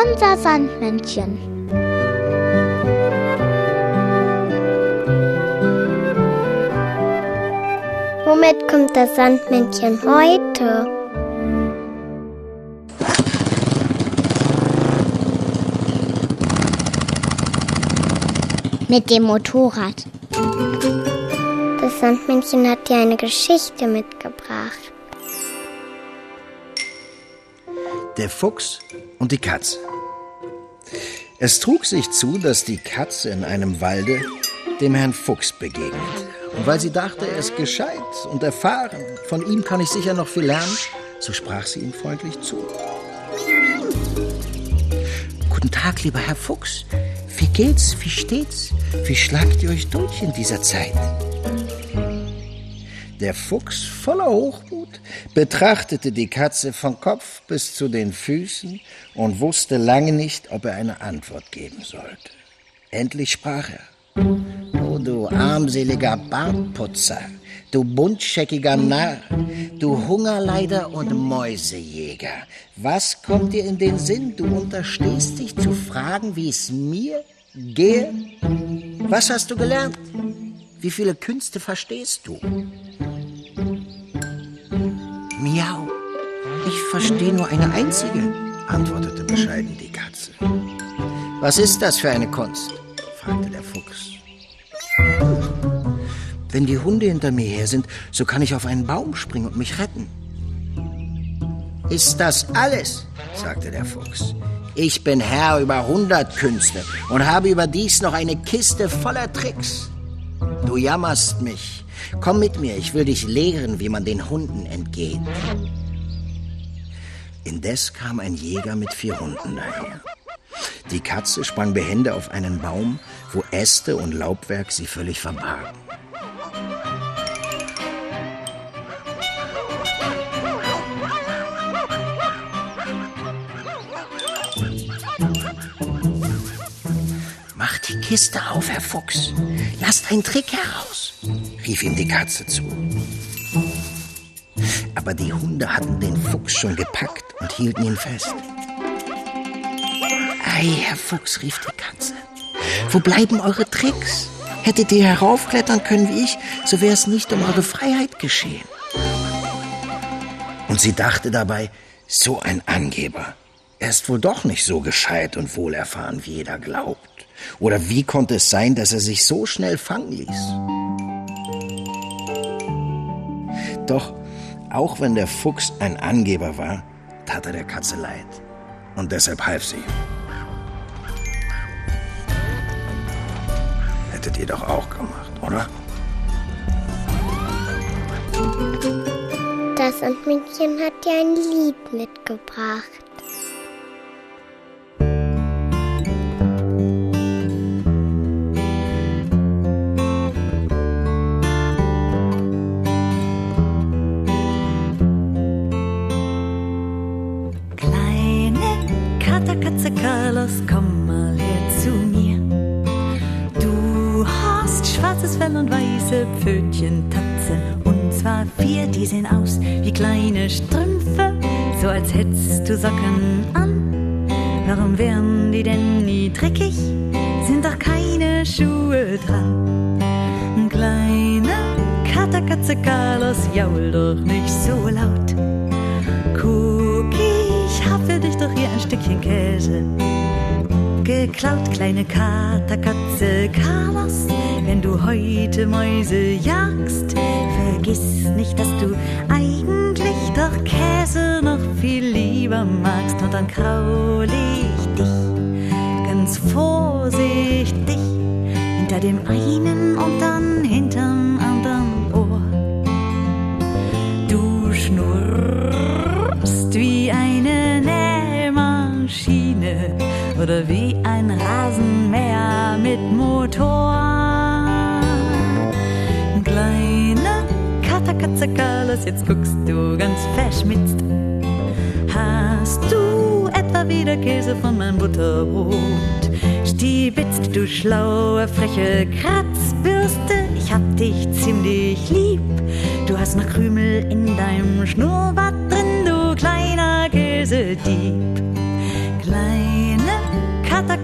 Unser Sandmännchen. Womit kommt das Sandmännchen heute? Mit dem Motorrad. Das Sandmännchen hat dir eine Geschichte mitgebracht. Der Fuchs und die Katze. Es trug sich zu, dass die Katze in einem Walde dem Herrn Fuchs begegnet. Und weil sie dachte, er ist gescheit und erfahren, von ihm kann ich sicher noch viel lernen, so sprach sie ihm freundlich zu. Guten Tag, lieber Herr Fuchs. Wie geht's? Wie steht's? Wie schlagt ihr euch durch in dieser Zeit? Der Fuchs, voller Hochmut, betrachtete die Katze von Kopf bis zu den Füßen und wusste lange nicht, ob er eine Antwort geben sollte. Endlich sprach er. Oh, du armseliger Bartputzer, du buntscheckiger Narr, du Hungerleider und Mäusejäger. Was kommt dir in den Sinn? Du unterstehst dich zu fragen, wie es mir gehe? Was hast du gelernt? Wie viele Künste verstehst du? Miau. Ich verstehe nur eine einzige, antwortete bescheiden die Katze. Was ist das für eine Kunst? fragte der Fuchs. Wenn die Hunde hinter mir her sind, so kann ich auf einen Baum springen und mich retten. Ist das alles? sagte der Fuchs. Ich bin Herr über hundert Künste und habe überdies noch eine Kiste voller Tricks. Jammerst mich. Komm mit mir, ich will dich lehren, wie man den Hunden entgeht. Indes kam ein Jäger mit vier Hunden daher. Die Katze sprang behende auf einen Baum, wo Äste und Laubwerk sie völlig verbargen. Die Kiste auf, Herr Fuchs. Lasst einen Trick heraus, rief ihm die Katze zu. Aber die Hunde hatten den Fuchs schon gepackt und hielten ihn fest. Ei, Herr Fuchs, rief die Katze. Wo bleiben eure Tricks? Hättet ihr heraufklettern können wie ich, so wäre es nicht um eure Freiheit geschehen. Und sie dachte dabei, so ein Angeber. Er ist wohl doch nicht so gescheit und wohlerfahren, wie jeder glaubt. Oder wie konnte es sein, dass er sich so schnell fangen ließ? Doch, auch wenn der Fuchs ein Angeber war, tat er der Katze leid. Und deshalb half sie. Hättet ihr doch auch gemacht, oder? Das Sandmännchen hat dir ein Lied mitgebracht. Carlos, komm mal her zu mir. Du hast schwarzes Fell und weiße Pfötchen, Tatzen. Und zwar vier, die sehen aus wie kleine Strümpfe, so als hättest du Socken an. Warum wären die denn nie dreckig? Sind doch keine Schuhe dran. Kleine Katerkatze Carlos, jaul doch nicht so laut. Guck, Geklaut, kleine Katerkatze Carlos. Wenn du heute Mäuse jagst, vergiss nicht, dass du eigentlich doch Käse noch viel lieber magst. Und dann kraul ich dich ganz vorsichtig hinter dem einen und dann hinterm Oder wie ein Rasenmäher mit Motor. Kleine Katerkatze Carlos, jetzt guckst du ganz verschmitzt. Hast du etwa wieder Käse von meinem Butterbrot? Stiebitzt, du schlaue, freche Kratzbürste, ich hab dich ziemlich lieb. Du hast noch Krümel in deinem Schnurrbart drin, du kleiner Käsedieb. Kleiner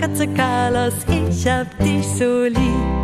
Katze, Carlos, ich hab dich so lieb.